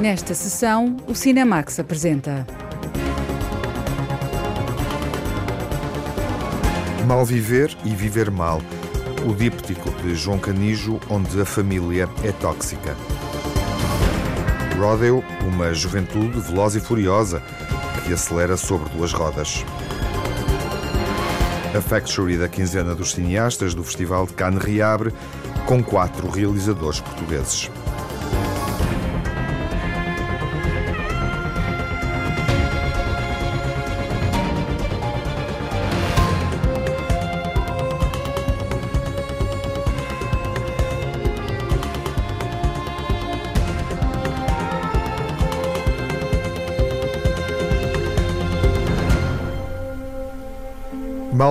Nesta sessão, o Cinemax apresenta. Mal viver e viver mal. O díptico de João Canijo, onde a família é tóxica. Rodeo, uma juventude veloz e furiosa que acelera sobre duas rodas. A Factory da quinzena dos cineastas do Festival de Cannes reabre com quatro realizadores portugueses.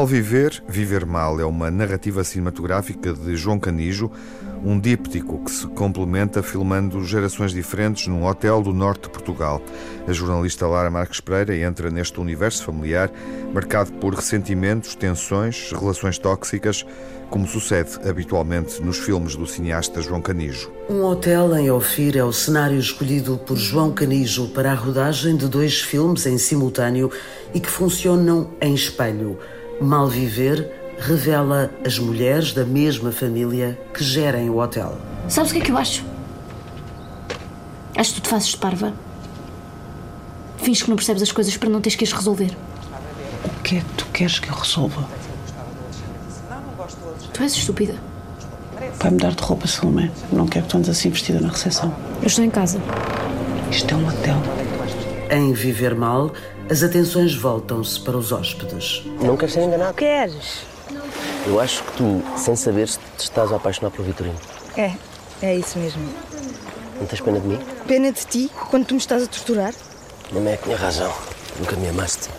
Mal Viver, Viver Mal é uma narrativa cinematográfica de João Canijo, um díptico que se complementa filmando gerações diferentes num hotel do norte de Portugal. A jornalista Lara Marques Pereira entra neste universo familiar marcado por ressentimentos, tensões, relações tóxicas, como sucede habitualmente nos filmes do cineasta João Canijo. Um hotel em Ofir é o cenário escolhido por João Canijo para a rodagem de dois filmes em simultâneo e que funcionam em espelho. Mal Viver revela as mulheres da mesma família que gerem o hotel. Sabes o que é que eu acho? Acho que tu te fazes de parva. Fins que não percebes as coisas para não teres que as resolver. O que é que tu queres que eu resolva? Tu és estúpida. Vai mudar de roupa, Salomé. Não quero que tu andes assim vestida na recepção. Eu estou em casa. Isto é um hotel. Em Viver Mal, as atenções voltam-se para os hóspedes. Não queres ser enganado? Queres? Eu acho que tu, sem saber se te estás a apaixonar pelo Vitorino. É, é isso mesmo. Não tens pena de mim? Pena de ti, quando tu me estás a torturar? Não é que tinha razão. Nunca me amaste.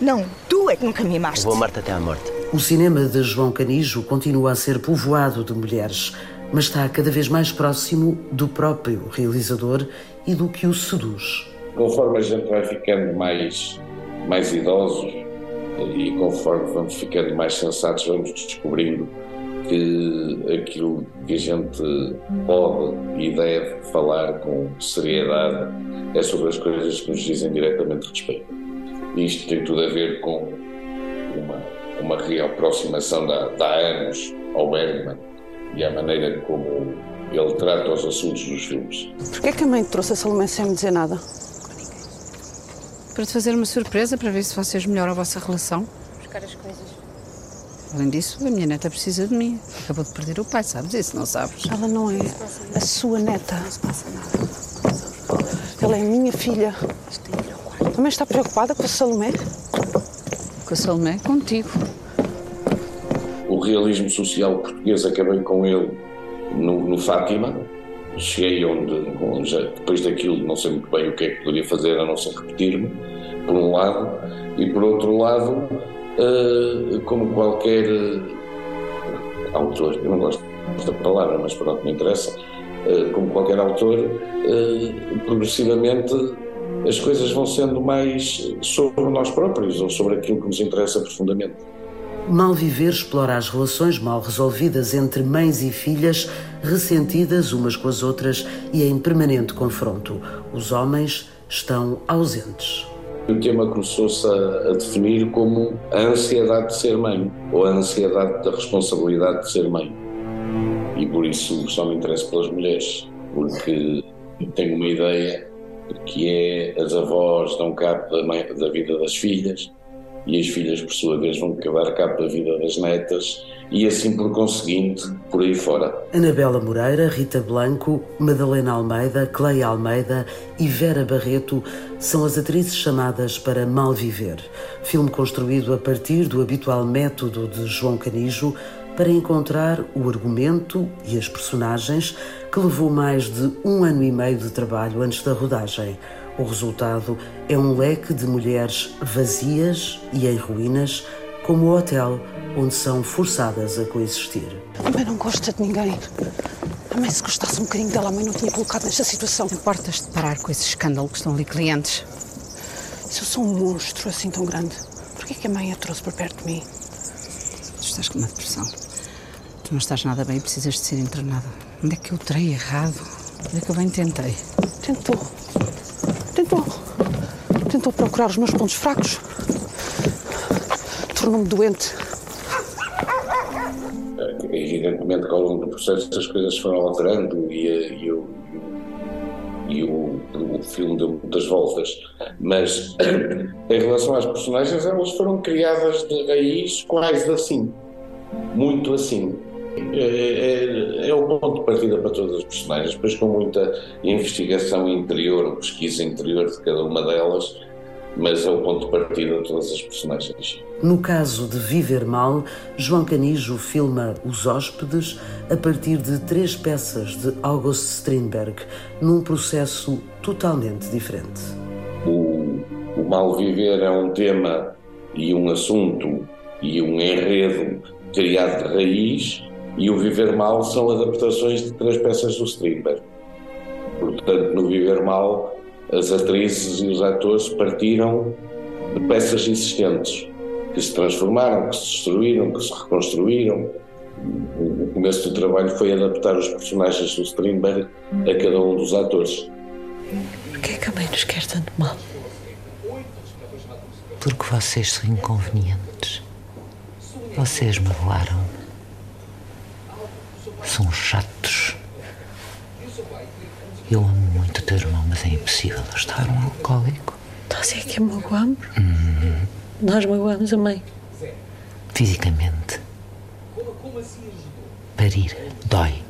Não, tu é que nunca me amaste. Vou amar-te até à morte. O cinema de João Canijo continua a ser povoado de mulheres, mas está cada vez mais próximo do próprio realizador e do que o seduz. Conforme a gente vai ficando mais, mais idosos e conforme vamos ficando mais sensatos, vamos descobrindo que aquilo que a gente pode e deve falar com seriedade é sobre as coisas que nos dizem diretamente respeito. Isto tem tudo a ver com uma, uma reaproximação da, da anos ao Bergman e à maneira como ele trata os assuntos dos filmes. Porquê é que a mãe trouxe a Salomé sem me dizer nada? Para te fazer uma surpresa, para ver se vocês melhoram a vossa relação. Buscar as coisas. Além disso, a minha neta precisa de mim. Acabou de perder o pai, sabes isso, não sabes? Ela não é a sua neta. Não se passa nada. Ela é a minha filha. Também está preocupada com a Salomé? Com a Salomé, contigo. O realismo social português acabei com ele no, no Fátima. Cheguei onde, onde já, depois daquilo, não sei muito bem o que é que poderia fazer, a não ser repetir-me, por um lado, e por outro lado, uh, como qualquer uh, autor, eu não gosto desta palavra, mas pronto, não interessa, uh, como qualquer autor, progressivamente as coisas vão sendo mais sobre nós próprios ou sobre aquilo que nos interessa profundamente. Mal Viver explora as relações mal resolvidas entre mães e filhas, ressentidas umas com as outras e em permanente confronto. Os homens estão ausentes. O tema começou-se a, a, definir como a ansiedade de ser mãe, ou a ansiedade da responsabilidade de ser mãe. E por isso só me interesso pelas mulheres, porque tenho uma ideia que é as avós dão cabo da, mãe, da vida das filhas, e as filhas, por sua vez, vão dar cabo da vida das netas e assim por conseguinte, por aí fora. Anabela Moreira, Rita Blanco, Madalena Almeida, Cleia Almeida e Vera Barreto são as atrizes chamadas para Mal Viver, filme construído a partir do habitual método de João Canijo para encontrar o argumento e as personagens que levou mais de um ano e meio de trabalho antes da rodagem. O resultado é um leque de mulheres vazias e em ruínas, como o hotel onde são forçadas a coexistir. A mãe não gosta de ninguém. A mãe, se gostasse um bocadinho dela, a mãe não tinha colocado nesta situação. Importas de parar com esse escândalo que estão ali clientes? Se eu sou um monstro assim tão grande, por que a mãe a trouxe para perto de mim? Tu estás com uma depressão. Tu não estás nada bem e precisas de ser internada. Onde é que eu terei errado? É que eu bem tentei. Tentou. Tentou. Tentou procurar os meus pontos fracos. Tornou-me doente. Evidentemente que ao longo do processo as coisas foram alterando e, e, o, e o, o filme deu muitas voltas. Mas em relação às personagens, elas foram criadas de raiz quase assim. Muito assim. É, é, é, o ponto de partida para todas as personagens, depois com muita investigação interior, pesquisa interior de cada uma delas, mas é o ponto de partida de todas as personagens. No caso de Viver Mal, João Canijo filma Os Hóspedes a partir de três peças de August Strindberg, num processo totalmente diferente. O, o mal viver é um tema e um assunto e um enredo criado de raiz e o Viver Mal são adaptações de três peças do Strindberg. Portanto, no Viver Mal, as atrizes e os atores partiram de peças existentes, que se transformaram, que se destruíram, que se reconstruíram. O começo do trabalho foi adaptar os personagens do Strindberg a cada um dos atores. Por que é que a mãe nos quer tanto mal? Porque vocês são inconvenientes. Vocês magoaram são chatos. Eu amo muito o teu irmão, mas é impossível estar um alcoólico. Estás a dizer que magoamos? Uhum. Nós magoamos a mãe. Fisicamente. Parir dói.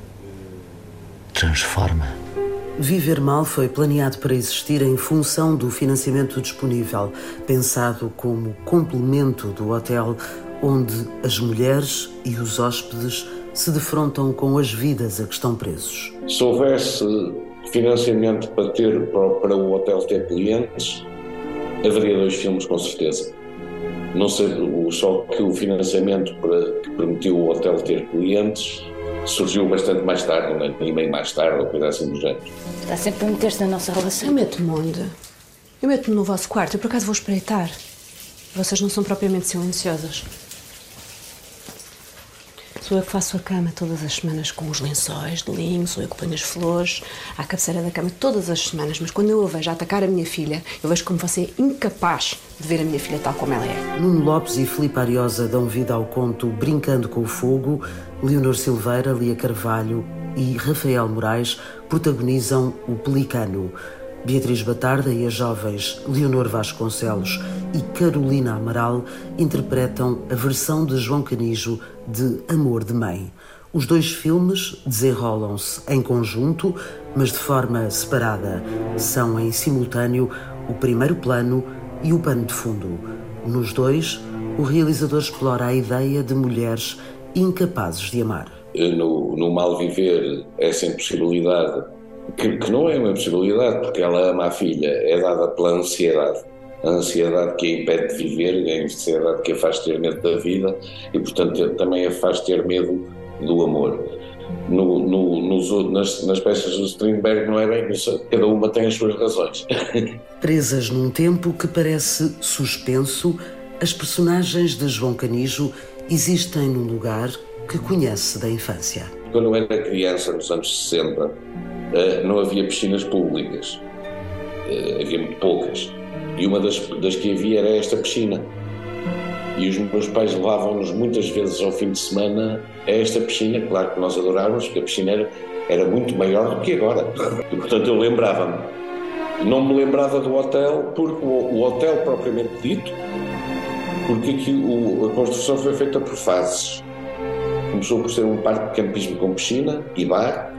Transforma. Viver Mal foi planeado para existir em função do financiamento disponível, pensado como complemento do hotel onde as mulheres e os hóspedes se defrontam com as vidas a que estão presos. Se houvesse financiamento para, ter, para, para o hotel ter clientes, haveria dois filmes com certeza. Não sei, só que o financiamento para, que permitiu o hotel ter clientes surgiu bastante mais tarde, um ano e meio mais tarde, ou coisa assim do género. Está sempre a meter-se na nossa relação. Eu meto-me onde? Eu meto-me no vosso quarto, eu por acaso vou espreitar. Vocês não são propriamente silenciosas. Sou eu que faço a cama todas as semanas com os lençóis de linho, sou eu que ponho as flores à cabeceira da cama todas as semanas, mas quando eu a vejo a atacar a minha filha, eu vejo como você é incapaz de ver a minha filha tal como ela é. Nuno Lopes e Filipe Ariosa dão vida ao conto Brincando com o Fogo, Leonor Silveira, Lia Carvalho e Rafael Moraes protagonizam O Pelicano. Beatriz Batarda e as jovens Leonor Vasconcelos e Carolina Amaral interpretam a versão de João Canijo de Amor de Mãe. Os dois filmes desenrolam-se em conjunto, mas de forma separada. São em simultâneo o primeiro plano e o pano de fundo. Nos dois, o realizador explora a ideia de mulheres incapazes de amar. No, no mal viver, essa impossibilidade que, que, não é uma possibilidade, porque ela ama a filha, é dada pela ansiedade. A ansiedade que a impede de viver, a ansiedade que a faz ter medo da vida e, portanto, também a faz ter medo do amor. No, no, nos, nas, nas, peças do Strindberg não é bem isso, cada uma tem as suas razões. Presas num tempo que parece suspenso, as personagens de João Canijo existem num lugar que conhece da infância. Quando eu era criança, nos anos 60, eh, não havia piscinas públicas. Eh, havia muito poucas. E uma das, das que havia era esta piscina. E os meus pais levavam-nos muitas vezes ao fim de semana a esta piscina. Claro que nós adorávamos, porque a piscina era, era muito maior do que agora. E, portanto, eu lembrava-me. Não me lembrava do hotel, porque o, o hotel propriamente dito, porque aqui o, a construção foi feita por fases. Começou por ser um parque de campismo com piscina e bar,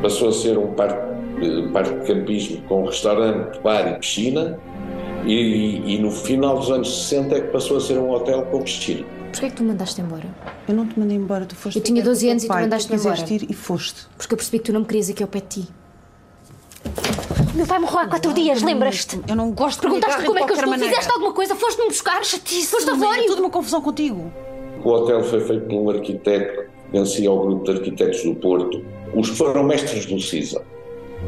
passou a ser um parque, um parque de campismo com restaurante, bar e piscina, e, e, no final dos anos 60 é que passou a ser um hotel com piscina. Porquê é que tu me mandaste embora? Eu não te mandei embora, tu foste. Eu tinha 12 anos e tu mandaste-me embora. ir e foste. Porque eu percebi que tu não me querias aqui ao pé de ti. Meu pai morreu há quatro não, dias, lembras-te? Eu não gosto de Perguntaste como é que eu estou. Maneira. Fizeste alguma coisa? Foste-me buscar? Chatice. Foste a Vório. É tudo uma confusão contigo. O hotel foi feito por um arquiteto que pertencia ao grupo de arquitetos do Porto os que foram mestres do CISA,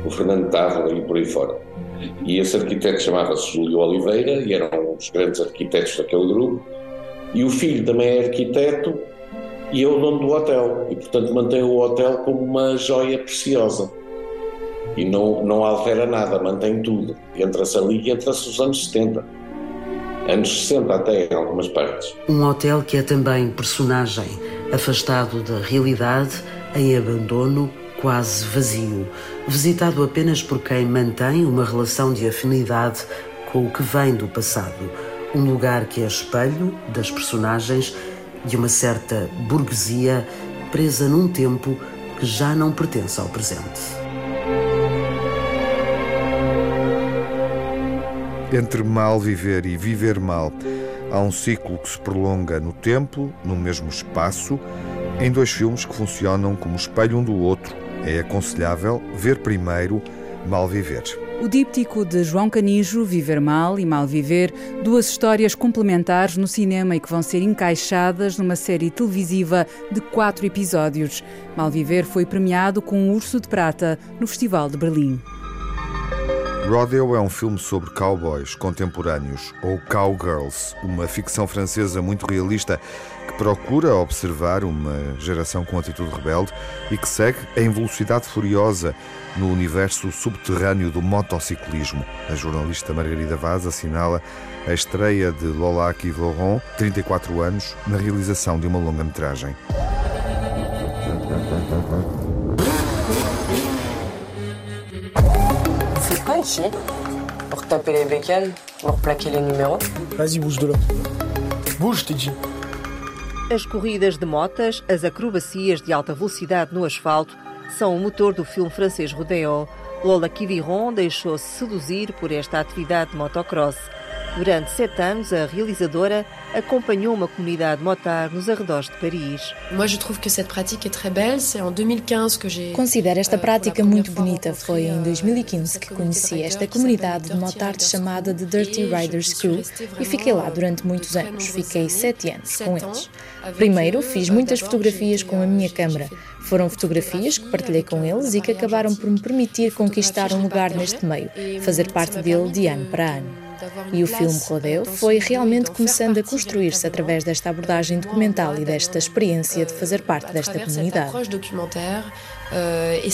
o Fernando Távora e por aí fora. E esse arquiteto chamava-se Júlio Oliveira e era um dos grandes arquitetos daquele grupo. E o filho também é arquiteto e é o dono do hotel. E, portanto, mantém o hotel como uma joia preciosa. e não, não altera nada, mantém tudo. Entra-se ali e entra-se os anos 70. Anos 60 até em algumas partes. Um hotel que é também personagem, afastado da realidade, em abandono, quase vazio, visitado apenas por quem mantém uma relação de afinidade com o que vem do passado. Um lugar que é espelho das personagens de uma certa burguesia presa num tempo que já não pertence ao presente. Entre mal viver e viver mal, há um ciclo que se prolonga no tempo, no mesmo espaço, em dois filmes que funcionam como espelho um do outro. É aconselhável ver primeiro Mal Viver. O díptico de João Canijo, Viver Mal e Mal Viver, duas histórias complementares no cinema e que vão ser encaixadas numa série televisiva de quatro episódios. Mal Viver foi premiado com um Urso de Prata no Festival de Berlim. Rodeo é um filme sobre cowboys contemporâneos, ou cowgirls, uma ficção francesa muito realista que procura observar uma geração com atitude rebelde e que segue em velocidade furiosa no universo subterrâneo do motociclismo. A jornalista Margarida Vaz assinala a estreia de Lola Aqui Laurent, 34 anos, na realização de uma longa-metragem. Ici Pour taper les bécanes, pour plaquer les numéros Vas-y, bouge de là. Bouge, t'ai dit. As corridas de motas, as acrobacias de alta velocidade no asfalto, são o motor do filme francês Rodeo. Lola Kiviron deixou-se seduzir por esta atividade de motocross. Durante sete anos, a realizadora acompanhou uma comunidade motar nos arredores de Paris. Moi, je trouve que cette pratique est très belle. C'est en 2015 que j'ai Considero esta prática muito bonita. Foi em 2015 que conheci esta comunidade de motards chamada The Dirty Riders Crew e fiquei lá durante muitos anos. Fiquei sete anos com eles. Primeiro, fiz muitas fotografias com a minha câmera. Foram fotografias que partilhei com eles e que acabaram por me permitir conquistar um lugar neste meio, fazer parte dele de ano para ano. E o filme Rodeo foi realmente começando a construir-se através desta abordagem documental e desta experiência de fazer parte desta comunidade. e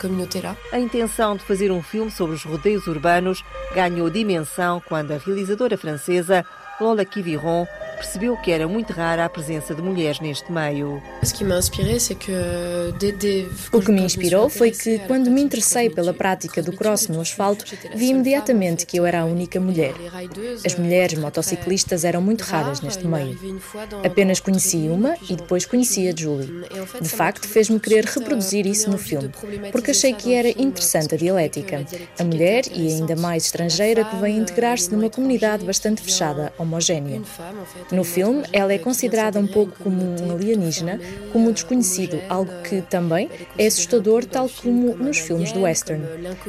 communauté-là. A intenção de fazer um filme sobre os rodeios urbanos ganhou dimensão quando a realizadora francesa Lola Kiviron percebeu que era muito rara a presença de mulheres neste meio. O que me inspirou foi que, quando me interessei pela prática do cross no asfalto, vi imediatamente que eu era a única mulher. As mulheres motociclistas eram muito raras neste meio. Apenas conheci uma e depois conheci a Julie. De facto, fez-me querer reproduzir isso no filme, porque achei que era interessante a dialética. A mulher, e ainda mais estrangeira, que vem integrar-se numa comunidade bastante fechada, homogénea. No filme, ela é considerada um pouco como um alienígena, como um desconhecido, algo que também é assustador, tal como nos filmes do western.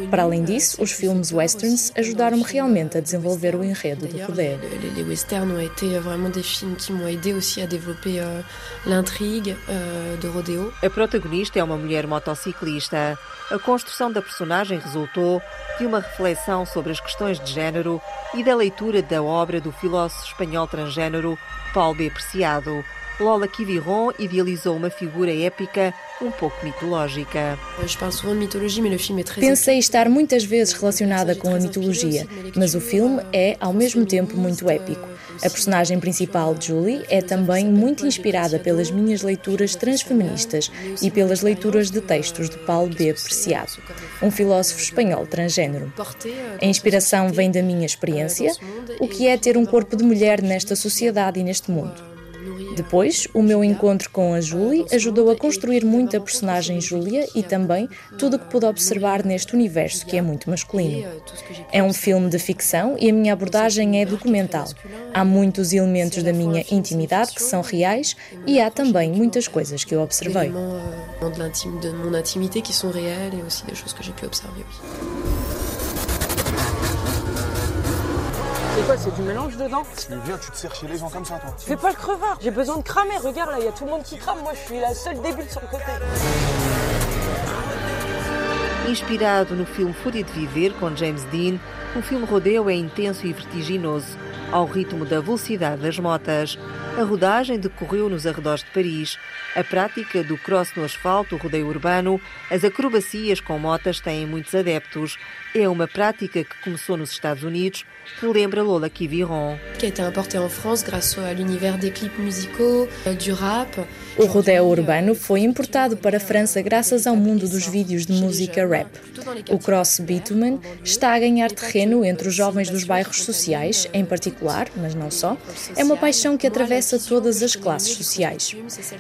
Para além disso, os filmes westerns ajudaram-me realmente a desenvolver o enredo do poder. Les westerns ont été vraiment des films qui m'ont aidé aussi à développer euh, l'intrigue euh, de Rodeo. A protagonista é uma mulher motociclista. A construção da personagem resultou de uma reflexão sobre as questões de género e da leitura da obra do filósofo espanhol transgênero Paulo B. Preciado. Lola Kiviron idealizou uma figura épica um pouco mitológica. Pensei estar muitas vezes relacionada com a mitologia, mas o filme é, ao mesmo tempo, muito épico. A personagem principal, Julie, é também muito inspirada pelas minhas leituras transfeministas e pelas leituras de textos de Paulo B. Preciado, um filósofo espanhol transgênero. A inspiração vem da minha experiência, o que é ter um corpo de mulher nesta sociedade e neste mundo. Depois, o meu encontro com a Julie ajudou a construir muito a personagem Julia e também tudo o que pude observar neste universo que é muito masculino. É um filme de ficção e a minha abordagem é documental. Há muitos elementos da minha intimidade que são reais e há também muitas coisas que eu observei. choses que. C'est quoi, c'est du mélange dedans Tu viens, tu te sers chez les gens comme ça, toi. Fais pas le crevard, j'ai besoin de cramer. Regarde là, il y a tout le monde qui crame. Moi, je suis la seule débile sur le côté. Inspirado no filme Fúria de Viver, com James Dean, o filme Rodeo é intenso e vertiginoso. Ao ritmo da velocidade das motas. A rodagem decorreu nos arredores de Paris. A prática do cross no asfalto, o rodeio urbano, as acrobacias com motas têm muitos adeptos. É uma prática que começou nos Estados Unidos, que lembra Lola Kiviron. Que été importée en France grâce à l'univers des clips musicaux, euh, du rap. O rodeo urbano foi importado para a França graças ao mundo dos vídeos de música rap. O cross bitumen está a ganhar terreno entre os jovens dos bairros sociais, em particular, mas não só. É uma paixão que atravessa todas as classes sociais.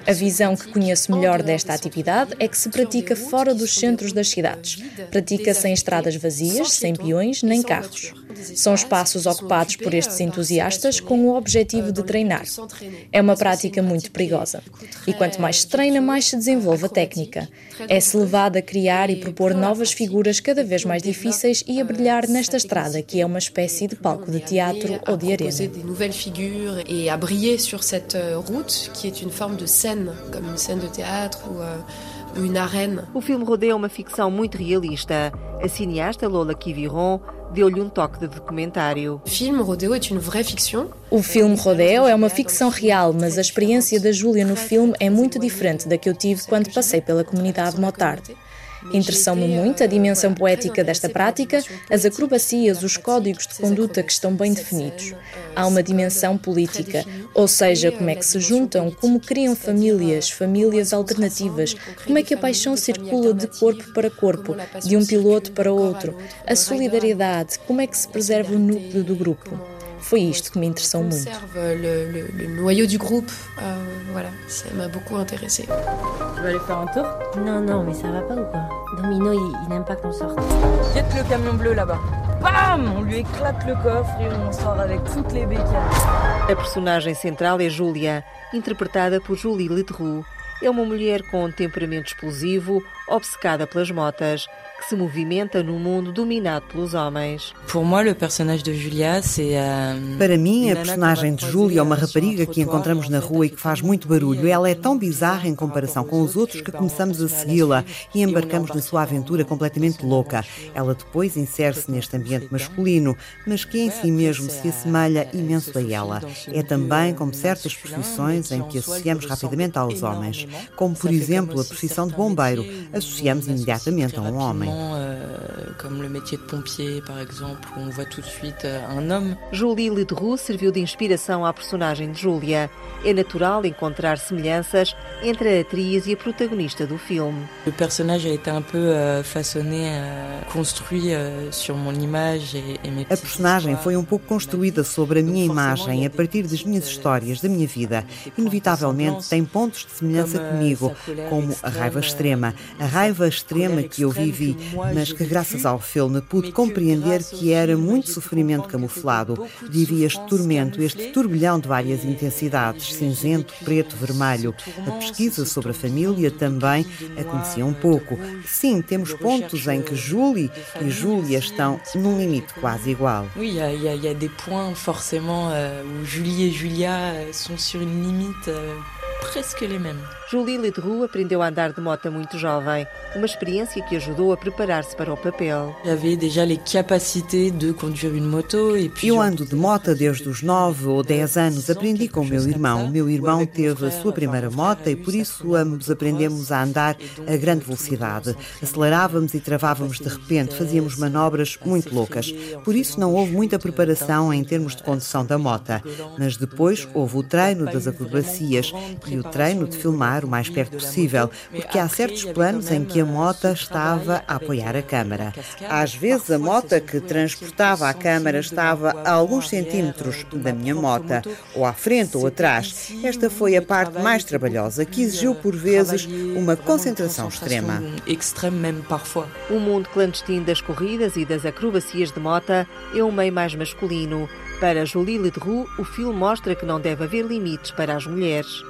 A visão que conheço melhor desta atividade é que se pratica fora dos centros das cidades. Pratica-se em estradas vazias, sem peões nem carros. São espaços ocupados por estes entusiastas com o objetivo de treinar. É uma prática muito perigosa. E quanto mais se treina, mais se desenvolve a técnica. É-se levado a criar e propor novas figuras cada vez mais difíceis e a brilhar nesta estrada, que é uma espécie de palco de teatro ou de arena. et à briller sur cette euh, route qui est une forme de scène, comme une scène de théâtre ou, euh, ou une arène. O filme rodeia uma ficção muito realista. A cineasta Lola Kiviron deu-lhe um toque de documentário. Fiction. O filme Rodeo é uma ficção real, mas a experiência da Júlia no filme é muito diferente da que eu tive quando passei pela comunidade Motard. Interessou-me muito a dimensão poética desta prática, as acrobacias, os códigos de conduta que estão bem definidos. Há uma dimensão política, ou seja, como é que se juntam, como criam famílias, famílias alternativas, como é que a paixão circula de corpo para corpo, de um piloto para outro, a solidariedade, como é que se preserva o núcleo do grupo. Foi isto que me interessou muito. Le, le noyau du groupe. Euh, voilà, ça m'a beaucoup intéressé. Tu vas aller faire un tour Non, non, mais ça va pas ou quoi Domino, il, il n'aime pas qu'on sorte. Jette le camion bleu là-bas. Bam On lui éclate le coffre et on sort avec toutes les bécanes. A personagem central é Júlia, interpretada por Julie Ledoux. É uma mulher com um temperamento explosivo, obcecada pelas motas, que se movimenta num mundo dominado pelos homens. Euh, Para mim, a personagem de Júlia é uma rapariga que encontramos na rua e que faz muito barulho. Ela é tão bizarra em comparação com os outros que começamos a segui-la e embarcamos na sua aventura completamente louca. Ela depois insere-se neste ambiente masculino, mas que em si mesmo se assemelha imenso a ela. É também como certas profissões em que associamos rapidamente aos homens, como por exemplo a profissão de bombeiro, associamos imediatamente a um homem. Euh, comme le métier de pompier, par exemple, où on voit tout de suite euh, un homme. Julie Ledoux serviu de inspiração à personagem de Júlia. É natural encontrar semelhanças entre a atriz e a protagonista do filme. Le personnage a été un peu euh, façonné, euh, construit sur mon image et, et mes A personagem foi um pouco construída sobre a minha imagem a partir das minhas histórias, da minha vida. Inevitavelmente tem pontos de semelhança comigo, como a raiva extrema. A raiva extrema que eu vivi, mas que graças ao filme pude compreender que era muito sofrimento camuflado. Vivia este tormento, este turbilhão de várias intensidades, cinzento, preto, vermelho. A pesquisa sobre a família também a conhecia um pouco. Sim, temos pontos em que Julie e Júlia estão num limite quase igual. A des points forcément euh, Julie et Julia euh, sont sur une limite euh, presque les mêmes. Julie Ledoux aprendeu a andar de moto muito jovem, uma experiência que ajudou a preparar-se para o papel. J'avais déjà les capacités de conduire une moto et puis Eu ando de moto desde os 9 ou 10 anos. Aprendi com o meu irmão. O meu irmão teve a sua primeira moto e por isso ambos aprendemos a andar a grande velocidade. Acelerávamos e travávamos de repente, fazíamos manobras muito loucas. Por isso não houve muita preparação em termos de condução da moto. Mas depois houve o treino das acrobacias e o treino de filmar o mais perto possível, porque há certos planos em que a moto estava a apoiar a câmara. Às vezes a moto que transportava a câmara estava a alguns centímetros da minha moto, ou à frente ou atrás. Esta foi a parte mais trabalhosa, que exigiu por vezes uma concentração extrema. O mundo clandestino das corridas e das acrobacias de moto é um meio mais masculino. Para Julie Ledoux, o filme mostra que não deve haver limites para as mulheres.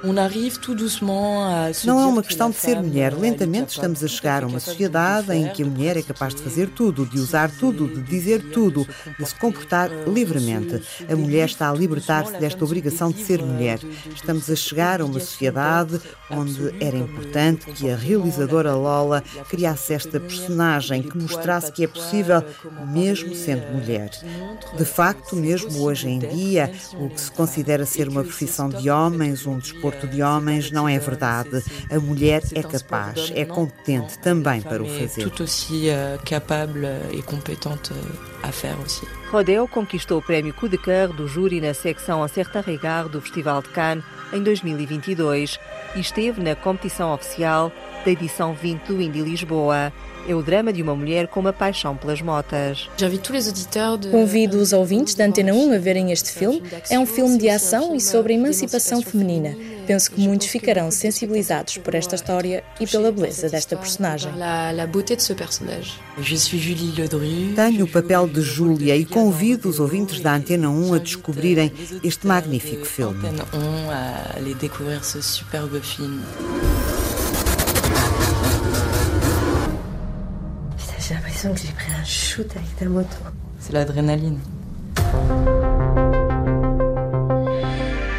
Não é uma que questão de ser mulher. Lentamente estamos a chegar a uma sociedade em que a mulher é capaz de fazer tudo, de usar tudo, de dizer tudo, de se comportar livremente. A mulher está a libertar-se desta obrigação de ser mulher. Estamos a chegar a uma sociedade onde era importante que a realizadora Lola criasse esta personagem que mostrasse que é possível, mesmo sendo mulher. De facto, mesmo como hoje em dia o que se considera ser uma profissão de homens, um desporto de homens, não é verdade. A mulher é capaz, é competente também para o fazer. Euh, aussi. Rodeo conquistou o prémio Coup de Cœur do júri na secção Un certain regard do Festival de Cannes em 2022 e esteve na competição oficial da edição 20 do Indy Lisboa. É o drama de uma mulher com uma paixão pelas motas. Convido os ouvintes da Antena 1 a verem este filme. É um filme de ação e sobre a emancipação feminina. Penso que muitos ficarão sensibilizados por esta história e pela beleza desta personagem. Tenho o papel de Júlia e convido os ouvintes da Antena 1 a descobrirem este magnífico filme. L'impression que j'ai pris un shoot avec ta moto. C'est l'adrénaline.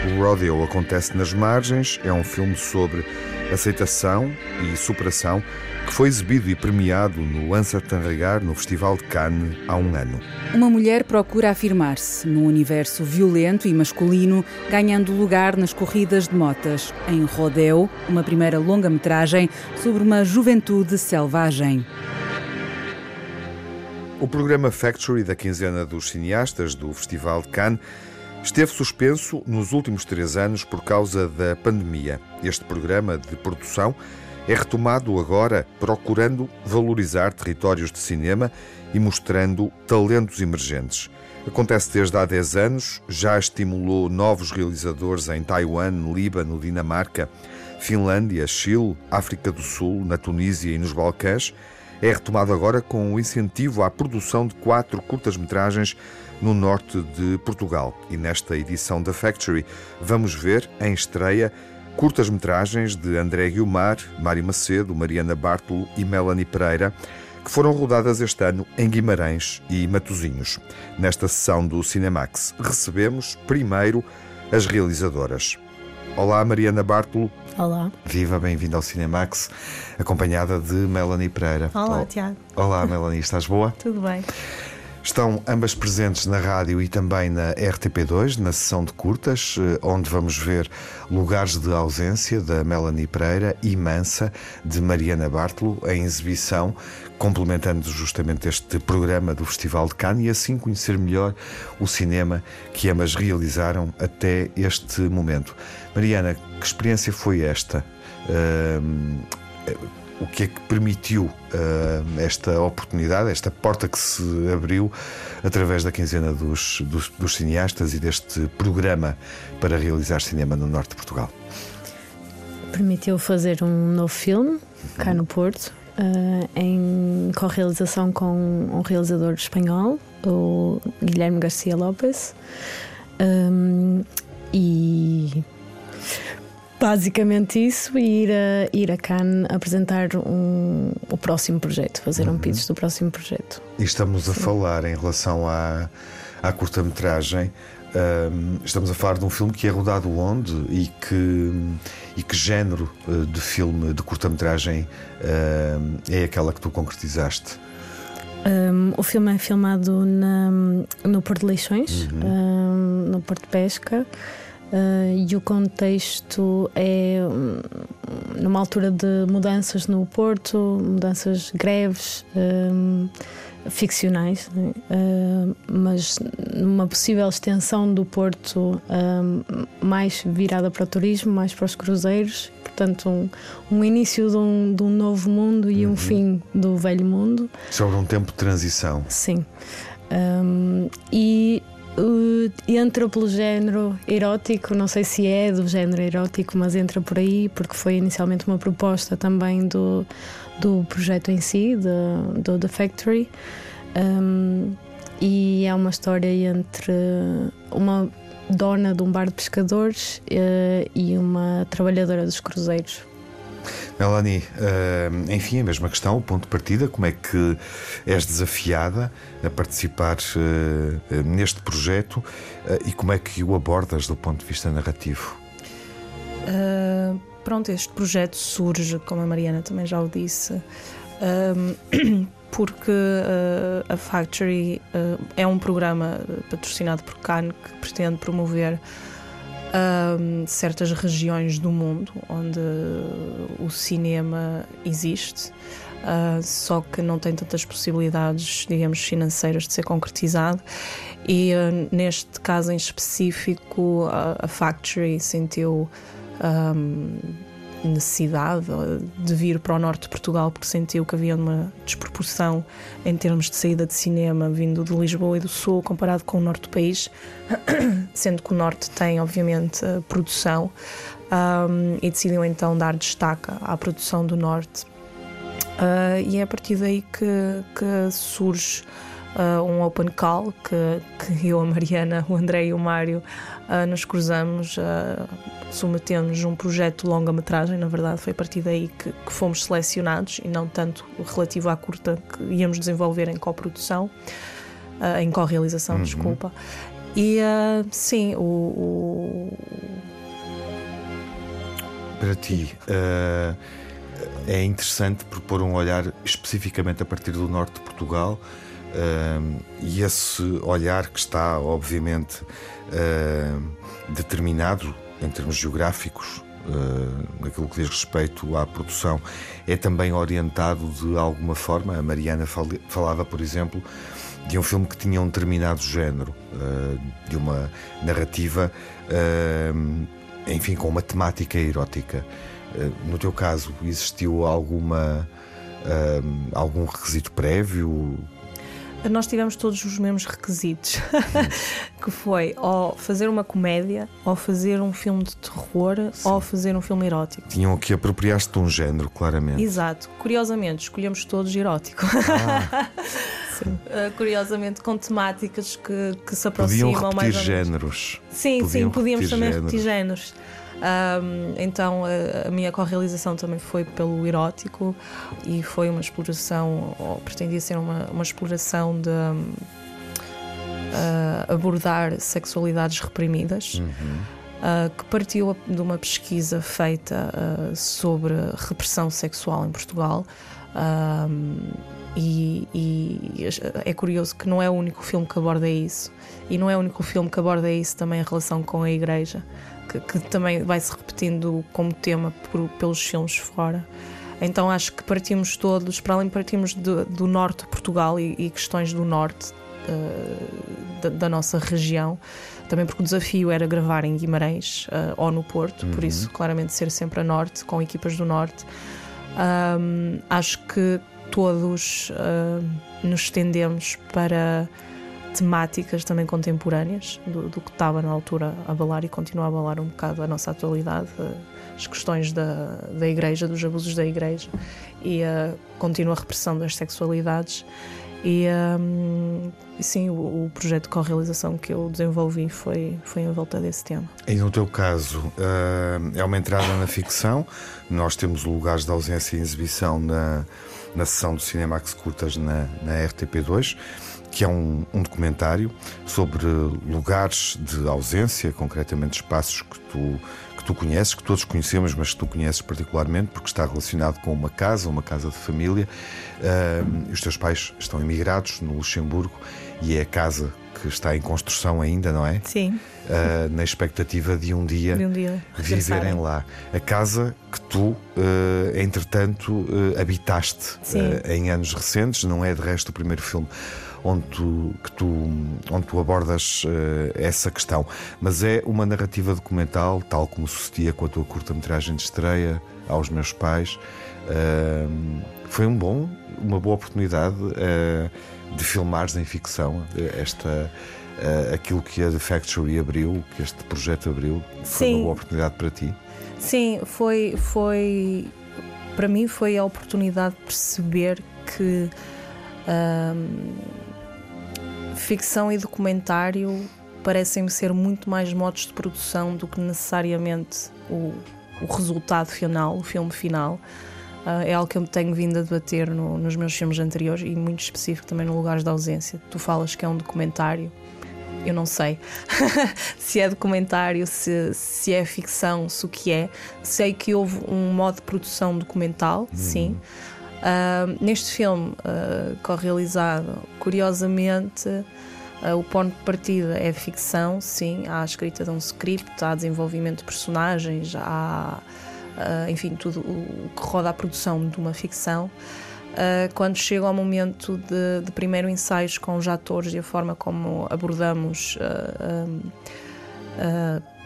O Rodeo acontece nas margens, é um filme sobre aceitação e superação que foi exibido e premiado no Ancertain Regard no Festival de Cannes há um ano. Uma mulher procura afirmar-se num universo violento e masculino, ganhando lugar nas corridas de motas. Em Rodeo, uma primeira longa-metragem sobre uma juventude selvagem. O programa Factory da quinzena dos cineastas do Festival de Cannes esteve suspenso nos últimos três anos por causa da pandemia. Este programa de produção é retomado agora procurando valorizar territórios de cinema e mostrando talentos emergentes. Acontece desde há 10 anos, já estimulou novos realizadores em Taiwan, Líbano, Dinamarca, Finlândia, Chile, África do Sul, na Tunísia e nos Balcãs é retomado agora com o incentivo à produção de quatro curtas-metragens no norte de Portugal. E nesta edição da Factory vamos ver, em estreia, curtas-metragens de André Guilmar, Mário Macedo, Mariana Bartolo e Melanie Pereira, que foram rodadas este ano em Guimarães e Matosinhos. Nesta sessão do Cinemax recebemos primeiro as realizadoras. Olá, Mariana Bartolo. Olá. Viva, bem-vinda ao Cinemax, acompanhada de Melanie Pereira. Olá, Tiago. Olá, Melanie, estás boa? Tudo bem. Estão ambas presentes na rádio e também na RTP2, na sessão de curtas, eh, onde vamos ver Lugares de Ausência, da Melanie Pereira, e Mansa, de Mariana Bartolo, em exibição, complementando justamente este programa do Festival de Cannes e assim conhecer melhor o cinema que ambas realizaram até este momento. Mariana, que experiência foi esta? Uh, o que é que permitiu uh, esta oportunidade, esta porta que se abriu através da quinzena dos, dos, dos, cineastas e deste programa para realizar cinema no norte de Portugal? Permitiu fazer um novo filme cá no Porto, uh, em co-realização com um realizador espanhol, o Guilherme Garcia Lopes. Um, e basicamente isso e ir a, ir a Cannes apresentar um, o próximo projeto, fazer uhum. um pitch do próximo projeto. E estamos a Sim. falar em relação à, à curta-metragem. Um, estamos a falar de um filme que é rodado onde e que, e que género eh, de filme, de curta-metragem, um, é aquela que tu concretizaste? Um, o filme é filmado na, no Porto de Leixões, uhum. no Porto de Pesca. Uh, e o contexto é um, numa altura de mudanças no Porto, mudanças greves um, ficcionais, uh, mas numa possível extensão do Porto um, mais virada para o turismo, mais para os cruzeiros, portanto, um, um início de um, de um, novo mundo e uhum. um fim do velho mundo. Sobre um tempo de transição. Sim. e Uh, entra pelo género erótico, não sei se é do género erótico, mas entra por aí, porque foi inicialmente uma proposta também do, do projeto em si, do, do The Factory. Um, e é uma história entre uma dona de um bar de pescadores uh, e uma trabalhadora dos cruzeiros. Melanie, uh, enfim, a mesma questão, o ponto de partida, como é que és desafiada a participar uh, neste projeto e como é que o abordas do ponto de vista narrativo? pronto, este projeto surge, como a Mariana também já o disse, porque uh, a Factory uh, é um programa patrocinado por Cannes que pretende promover um, certas regiões do mundo onde o cinema existe. Uh, só que não tem tantas possibilidades, digamos, financeiras de ser concretizado. E uh, neste caso em específico, a, a Factory sentiu um, necessidade de vir para o norte de Portugal porque sentiu que havia uma desproporção em termos de saída de cinema vindo de Lisboa e do Sul comparado com o norte do país, sendo que o norte tem, obviamente, produção. Um, e decidiu então dar destaque à produção do norte Uh, e é a partir daí que, que surge uh, um open call que, que, eu, a Mariana, o André e o Mário uh, nos cruzamos, uh, submetemos um projeto longa-metragem. Na verdade, foi a partir daí que, que, fomos selecionados e não tanto relativo à curta que íamos desenvolver em coprodução, em co-realização, uhum. desculpa. E sim, o, o. Para ti é interessante propor um olhar especificamente a partir do norte de Portugal e esse olhar que está, obviamente, uh, determinado em termos geográficos. Uh, naquilo que diz respeito à produção, é também orientado de alguma forma. A Mariana falava, por exemplo, de um filme que tinha um determinado género, de uma narrativa, enfim, com uma temática erótica. No teu caso, existiu alguma um, algum requisito prévio? Nós tivemos todos os mesmos requisitos, que foi ou fazer uma comédia, ou fazer um filme de terror, Sim. ou fazer um filme erótico. Tinham que apropriar-se de um género, claramente. Exato. Curiosamente, escolhemos todos erótico. Ah. Uh, curiosamente com temáticas que, que se aproximam Podiam mais ou menos. géneros. Sim, Podiam sim, podíamos também géneros. repetir géneros. Um, então a, a minha co-realização também foi pelo erótico e foi uma exploração, ou pretendia ser uma, uma exploração de uh, abordar sexualidades reprimidas. Uhum. Uh, que partiu de uma pesquisa feita uh, sobre repressão sexual em Portugal. E, e, é curioso que não é o único filme que aborda isso, e não é o único filme que aborda isso também em relação com a Igreja que, que também vai se repetindo como tema por, pelos filmes fora. Então acho que partimos todos, para além partimos do, do norte de Portugal e, e questões do norte uh, da, da, nossa região, também porque o desafio era gravar em Guimarães uh, ou no Porto, uhum. por isso claramente ser sempre a norte, com equipas do norte. Um, acho que todos uh, nos estendemos para temáticas também contemporâneas do, do, que estava na altura a abalar e continua a abalar um bocado a nossa atualidade, eh, as questões da, da Igreja, dos abusos da Igreja e a contínua repressão das sexualidades. E um, sim, o, o projeto de co-realização que eu desenvolvi foi, foi em volta desse tema. E no teu caso, uh, é uma entrada na ficção. Nós temos lugares de ausência e exibição na, na sessão do Cinemax Curtas na, na RTP2 que é um, um, documentário sobre lugares de ausência, concretamente espaços que tu, que tu conheces, que todos conhecemos, mas que tu conheces particularmente, porque está relacionado com uma casa, uma casa de família. Uh, os teus pais estão emigrados no Luxemburgo e é a casa que está em construção ainda, não é? Sim. Uh, na expectativa de um dia, de um dia viverem lá. A casa que tu, uh, entretanto, uh, habitaste em anos recentes, não é de resto o primeiro filme onde tu, que tu, onde tu abordas uh, essa questão. Mas é uma narrativa documental, tal como sucedia com a tua curta-metragem de estreia aos meus pais. Uh, foi um bom, uma boa oportunidade uh, de filmares em ficção esta. Uh, aquilo que a The Factory abriu, que este projeto abriu, foi Sim. uma boa oportunidade para ti? Sim, foi, foi para mim foi a oportunidade de perceber que ficção e documentário parecem-me ser muito mais modos de produção do que necessariamente o, o resultado final, o filme final. Uh, é algo que eu tenho vindo a debater no, nos meus filmes anteriores e muito específico também no Lugares da Ausência. Tu falas que é um documentário, eu não sei se é documentário, se, se é ficção, se o que é. Sei que houve um modo de produção documental, uhum. sim. Uh, neste filme, uh, co-realizado, curiosamente, uh, o ponto de partida é ficção, sim, há a escrita de um script, há desenvolvimento de personagens, há, enfim, tudo o que roda a produção de uma ficção. Quando chega ao momento de, de primeiro ensaios com os atores e a forma como abordamos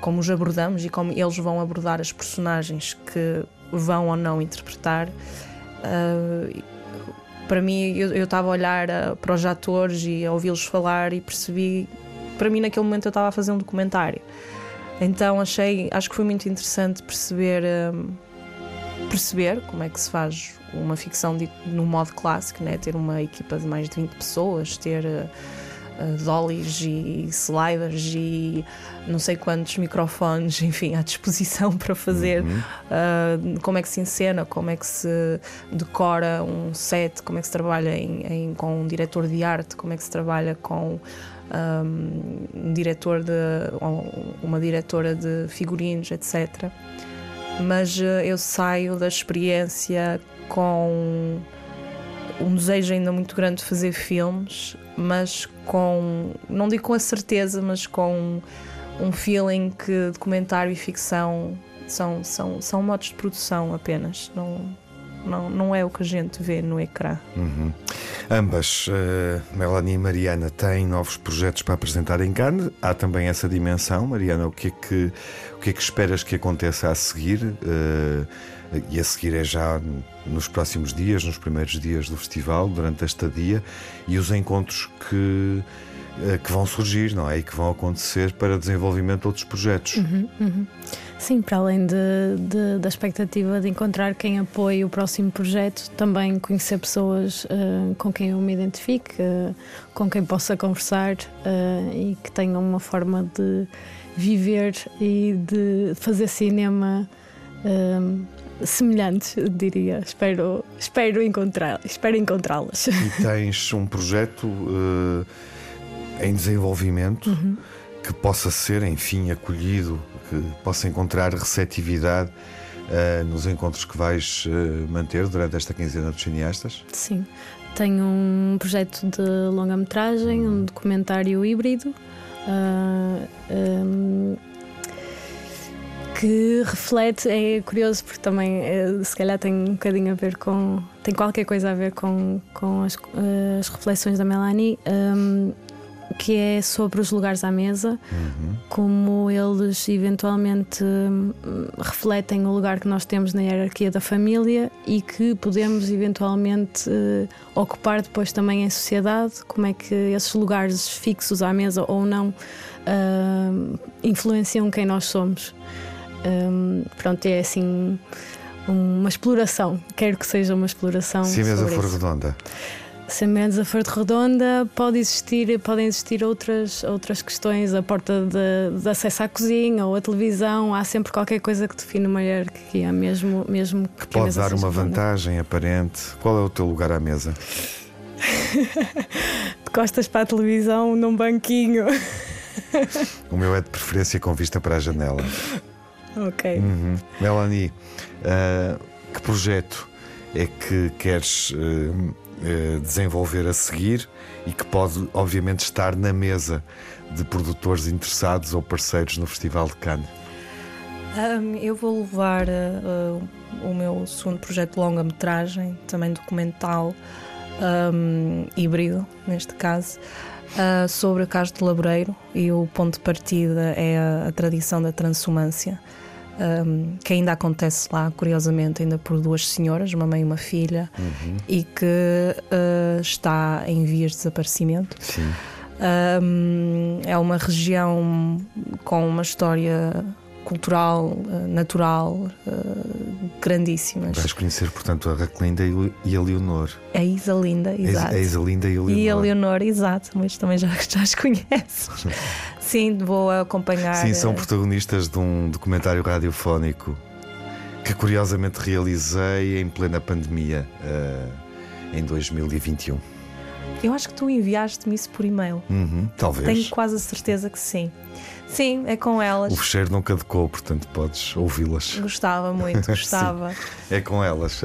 como os abordamos e como eles vão abordar as personagens que vão ou não interpretar. Uh, para mim, eu estava a olhar uh, para os atores e a ouvi-los falar e percebi, para mim, naquele momento eu estava a fazer um documentário. Então achei, acho que foi muito interessante perceber, uh, perceber como é que se faz uma ficção de, no modo clássico, né? ter uma equipa de mais de 20 pessoas, ter dollies e sliders e não sei quantos microfones, enfim, à disposição para fazer uhum. uh, como é que se encena, como é que se decora um set, como é que se trabalha em, em, com um diretor de arte, como é que se trabalha com um, um diretor de uma diretora de figurinos, etc. Mas uh, eu saio da experiência com um desejo ainda muito grande de fazer filmes, mas com, não digo com a certeza, mas com um feeling que documentário e ficção são, são, são modos de produção apenas, não, não, não é o que a gente vê no ecrã. Uhum. Ambas, uh, Melanie e Mariana, têm novos projetos para apresentar em Cannes. Há também essa dimensão. Mariana, o que é que, o que, é que esperas que aconteça a seguir? Uh, e a seguir é já nos próximos dias, nos primeiros dias do festival, durante esta dia, e os encontros que, eh, que vão surgir, não é? E que vão acontecer para desenvolvimento de outros projetos. Uhum, uhum. Sim, para além de, de, da expectativa de encontrar quem apoie o próximo projeto, também conhecer pessoas uh, com quem eu me identifique, uh, com quem possa conversar uh, e que tenham uma forma de viver e de fazer cinema semelhantes, diria. Espero, espero encontrar, espero encontrá-las. E tens um projeto uh, em desenvolvimento uhum. que possa ser, enfim, acolhido, que possa encontrar receptividade uh, nos encontros que vais uh, manter durante esta quinzena dos cineastas? Sim. Tenho um projeto de longa-metragem, um documentário híbrido. Um, que reflete, é curioso porque também é, se calhar tem um bocadinho a ver com, tem qualquer coisa a ver com, com as, as reflexões da Melanie, um, que é sobre os lugares à mesa, uhum. como eles eventualmente um, refletem o lugar que nós temos na hierarquia da família e que podemos eventualmente uh, ocupar depois também em sociedade, como é que esses lugares fixos à mesa ou não uh, influenciam quem nós somos. Um, pronto, é assim uma exploração. Quero que seja uma exploração. Se a mesa for isso. redonda. Se a mesa for redonda, pode existir, podem existir outras, outras questões, a porta de, de, acesso à cozinha ou a televisão, há sempre qualquer coisa que define uma hierarquia, mesmo, mesmo que, que pode dar uma vantagem aparente. Qual é o teu lugar à mesa? de costas para a televisão, num banquinho. o meu é de preferência com vista para a janela. Ok. Uhum. Melanie, uh, que projeto é que queres uh, uh, desenvolver a seguir e que pode, obviamente, estar na mesa de produtores interessados ou parceiros no Festival de Cannes? Um, eu vou levar o meu segundo projeto de longa-metragem, também documental, um, híbrido, neste caso. Uh, sobre a Casa de Laboreiro e o ponto de partida é a, a tradição da transumância um, que ainda acontece lá, curiosamente, ainda por duas senhoras, uma mãe e uma filha, uhum. e que uh, está em vias de desaparecimento. Um, é uma região com uma história cultural, ah, natural, uh, grandíssimas. Vais conhecer, portanto, a Raquelinda e a Leonor. A Isalinda, exato. A Isalinda e a Leonor. E a Leonor, exato, mas também já, já as conheces. Sim, vou acompanhar. Sim, são protagonistas de um documentário radiofónico que curiosamente realizei em plena pandemia, em 2021. Eu acho que tu enviaste-me isso por e-mail. Uhum, talvez. Tenho quase a certeza que sim. Sim, é com elas. O fecheiro nunca decou, portanto podes ouvi-las. Gostava muito, gostava. é com elas,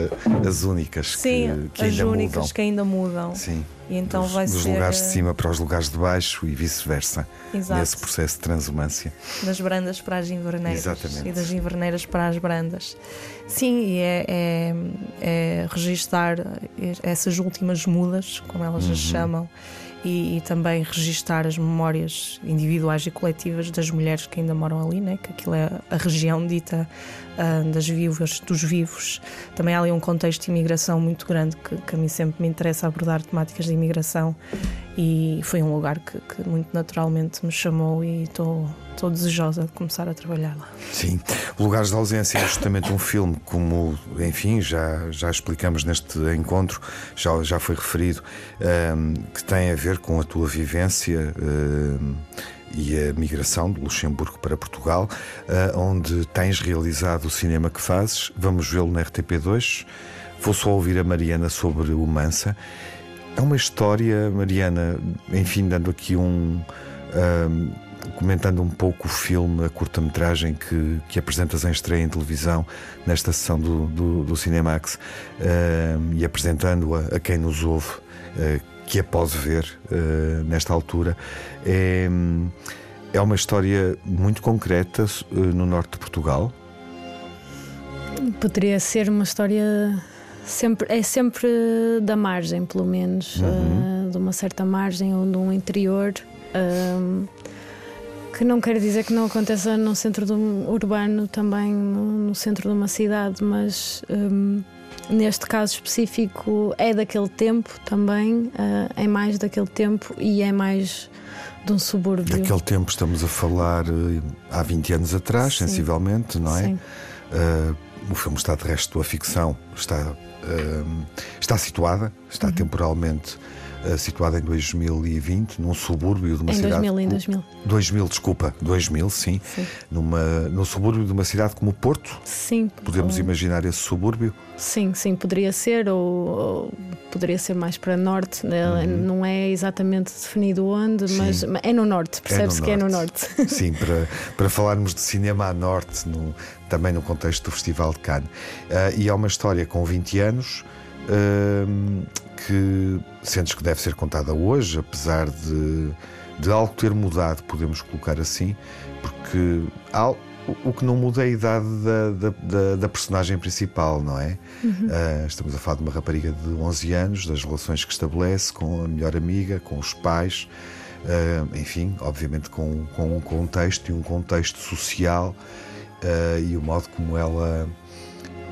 as únicas Sim, que, que as únicas mudam. que ainda mudam. Sim. E então dos, vai dos ser lugares de cima para os lugares de baixo e vice-versa. Exato. Nesse processo de transumância. das brandas para as inverneiras Exatamente. e das inverneiras para as brandas. Sim, e é, é, é registar essas últimas mudas, como elas as Uhum. chamam, e, e também registar as memórias individuais e coletivas das mulheres que ainda moram ali, né? que aquilo é a região dita ah, das vivas, dos vivos. Também há ali um contexto de imigração muito grande que, que a mim sempre me interessa abordar temáticas de imigração e foi um lugar que, que muito naturalmente me chamou e estou estou desejosa de começar a trabalhar lá. Sim, Lugares de Ausência é justamente um filme, como, enfim, já, já explicamos neste encontro, já, já foi referido, ehm, que tem a ver com a tua vivência. ehm, e a migração de Luxemburgo para Portugal, eh, onde tens realizado o cinema que fazes. Vamos vê-lo na RTP2. Vou só ouvir a Mariana sobre o Mansa. É uma história, Mariana, enfim, dando aqui um. ahm, comentando um pouco o filme, a curta-metragem que, que apresentas em estreia em televisão nesta sessão do, do, do Cinemax e apresentando-a a quem nos ouve, ah, que a pode ver ah, nesta altura. É, é uma história muito concreta ah, no norte de Portugal. Poderia ser uma história sempre é sempre da margem, pelo menos, Uhum. eh, de uma certa margem ou de um interior. que não quer dizer que não aconteça no centro do urbano, também no, no centro de uma cidade, mas ehm, neste caso específico é daquele tempo também, eh, é mais daquele tempo e é mais de um subúrbio. Daquele tempo estamos a falar eh, há 20 anos atrás, Sim. sensivelmente, não é? Sim. Eh, o filme está de resto, a ficção está, eh, está situada, está Uhum. temporalmente situada em 2020, num subúrbio de uma Em cidade. 2000, em 2000. 2000, desculpa, 2000, sim. Numa, no subúrbio de uma cidade como Porto. Sim. Podemos Ou- imaginar esse subúrbio. Sim, sim, poderia ser, ou, ou poderia ser mais para norte, né? não é exatamente definido onde, mas Uhum. Sim. é no norte, percebe-se que é no norte. Sim, para, para falarmos de cinema a norte, no- também no contexto do Festival de Cannes. Ah, e é uma história com 20 anos que sentes que deve ser contada hoje, apesar de, de algo ter mudado, podemos colocar assim, porque há- o- que não muda é a idade da, da, da- da personagem principal, não é? Uhum. Ah, estamos a falar de uma rapariga de 11 anos, das relações que estabelece com a melhor amiga, com os pais, ah, enfim, obviamente com, com um contexto e um contexto social ah, e o modo como ela,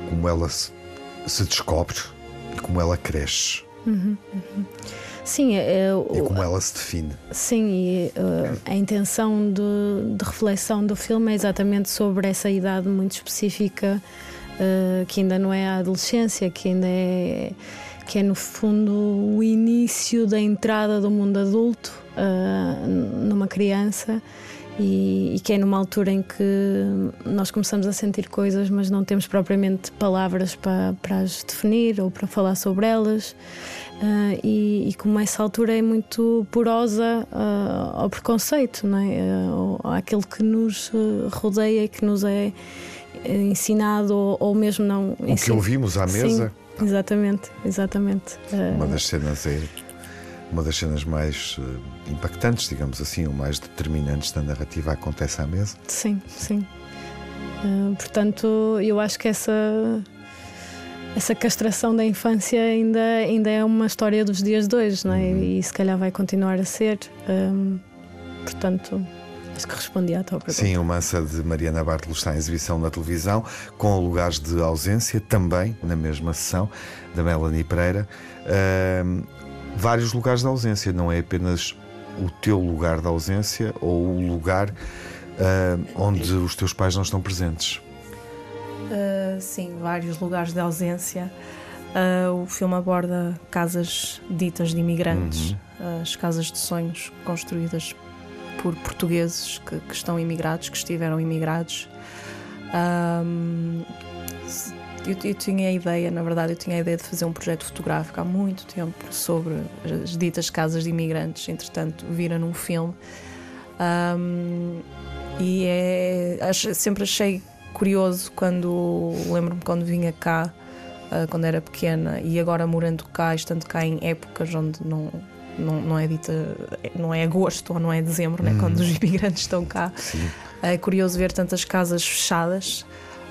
como ela se, se descobre e como ela cresce Uhum, uhum. Sim, é, é e como ela se define. Sim, e uh, a intenção de, de reflexão do filme é exatamente sobre essa idade muito específica uh, que ainda não é a adolescência, que ainda é que é no fundo o início da entrada do mundo adulto uh, numa criança e, e que é numa altura em que nós começamos a sentir coisas, mas não temos propriamente palavras para, para as definir ou para falar sobre elas. Ah, e, e como essa altura é muito porosa ah, ao preconceito, não é? Ao- àquilo que nos rodeia e que nos é eh, ensinado ou, ou mesmo não O que ouvimos à mesa. Sim, exatamente, exatamente. Uma das cenas é uma das cenas mais eh, impactantes, digamos assim, ou mais determinantes da narrativa acontece à mesa. Sim, sim. Ah, portanto, eu acho que essa essa castração da infância ainda, ainda é uma história dos dias de hoje, não é? E se calhar vai continuar a ser. Ahm, portanto, acho que respondi à tua pergunta. Sim, o Mansa de Mariana Bartolo está em exibição na televisão, com lugares de ausência, também na mesma sessão, da Melanie Pereira. Ahm, vários lugares de ausência, não é apenas o teu lugar de ausência ou o lugar ahm, onde os teus pais não estão presentes. Uh, sim, vários lugares de ausência. Uh, o filme aborda casas ditas de imigrantes, uh, as casas de sonhos construídas por portugueses que, que estão imigrados, que estiveram imigrados. Um, eu, eu tinha a ideia, na verdade, eu tinha a ideia de fazer um projeto fotográfico há muito tempo sobre as ditas casas de imigrantes, entretanto, vira num filme. Um, E é, sempre achei curioso quando lembro-me quando vinha cá, uh, quando era pequena, e agora morando cá, estando cá em épocas onde não, não, não é dita, não é agosto ou não é dezembro, né, quando os imigrantes estão cá. Sim. É curioso ver tantas casas fechadas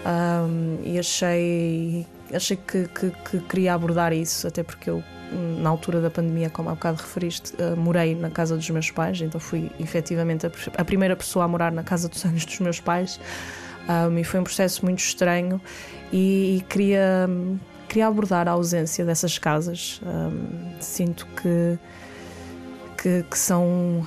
um, e achei, achei que, que, que, queria abordar isso, até porque eu, na altura da pandemia, como há bocado referiste, uh, morei na casa dos meus pais, então fui efetivamente a, a primeira pessoa a morar na casa dos anos dos meus pais. Um, e foi um processo muito estranho e, e queria, queria abordar a ausência dessas casas. Um, sinto que, que, que, são.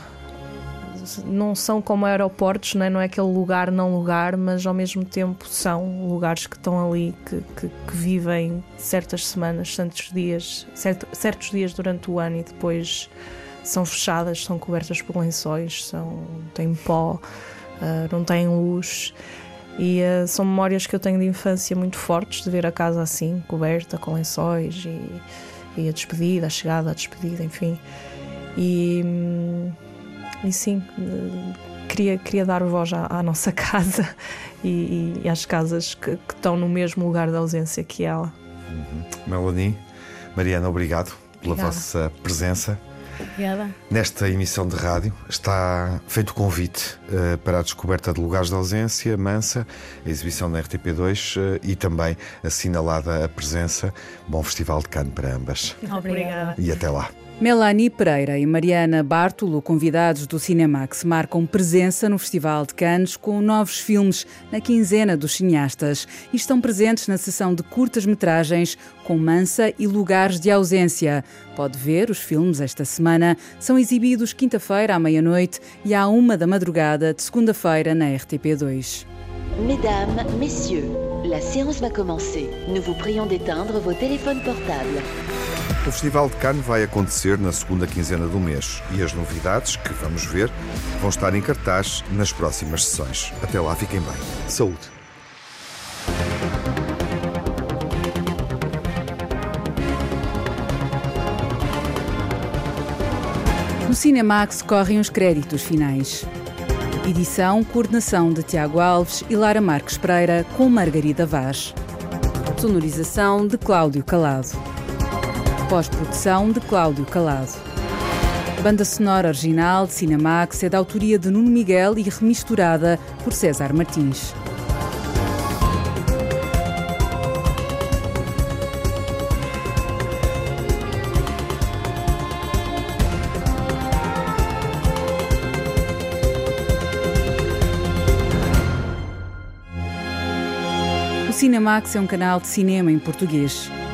Não são como aeroportos, não é? não é aquele lugar não lugar, mas ao mesmo tempo são lugares que estão ali, que, que, que vivem certas semanas, certos dias, certo, certos dias durante o ano e depois são fechadas, são cobertas por lençóis, são, têm pó, uh, não têm luz. E uh, são memórias que eu tenho de infância muito fortes, de ver a casa assim, coberta, com lençóis, e, e a despedida, a chegada, a despedida, enfim. E, hum, e sim, queria, queria dar voz à, à nossa casa e, e, às casas que, que, estão no mesmo lugar da ausência que ela. Uhum. Melanie, Mariana, obrigado pela Obrigada. vossa presença. Obrigada. Nesta emissão de rádio está feito o convite uh, para a descoberta de lugares de ausência, Mansa, a exibição na RTP2 uh, e também assinalada a presença. Bom Festival de Cannes para ambas. Obrigada. E até lá. Melanie Pereira e Mariana Bartolo, convidados do Cinemax, marcam presença no Festival de Cannes com novos filmes na quinzena dos cineastas e estão presentes na sessão de curtas-metragens com Mansa e Lugares de Ausência. Pode ver os filmes esta semana. São exibidos quinta-feira à meia-noite e à uma da madrugada de segunda-feira na RTP2. Mesdames, Messieurs, la séance va commencer. Nous vous prions d'éteindre vos téléphones portables. O Festival de Cannes vai acontecer na segunda quinzena do mês e as novidades que vamos ver vão estar em cartaz nas próximas sessões. Até lá, fiquem bem. Saúde! No Cinemax correm os créditos finais. Edição, coordenação de Tiago Alves e Lara Marques Pereira com Margarida Vaz. Sonorização de Cláudio Calado. Pós-produção de Cláudio Calado. banda sonora original de Cinemax é da autoria de Nuno Miguel e remisturada por César Martins. O Cinemax é um canal de cinema em português.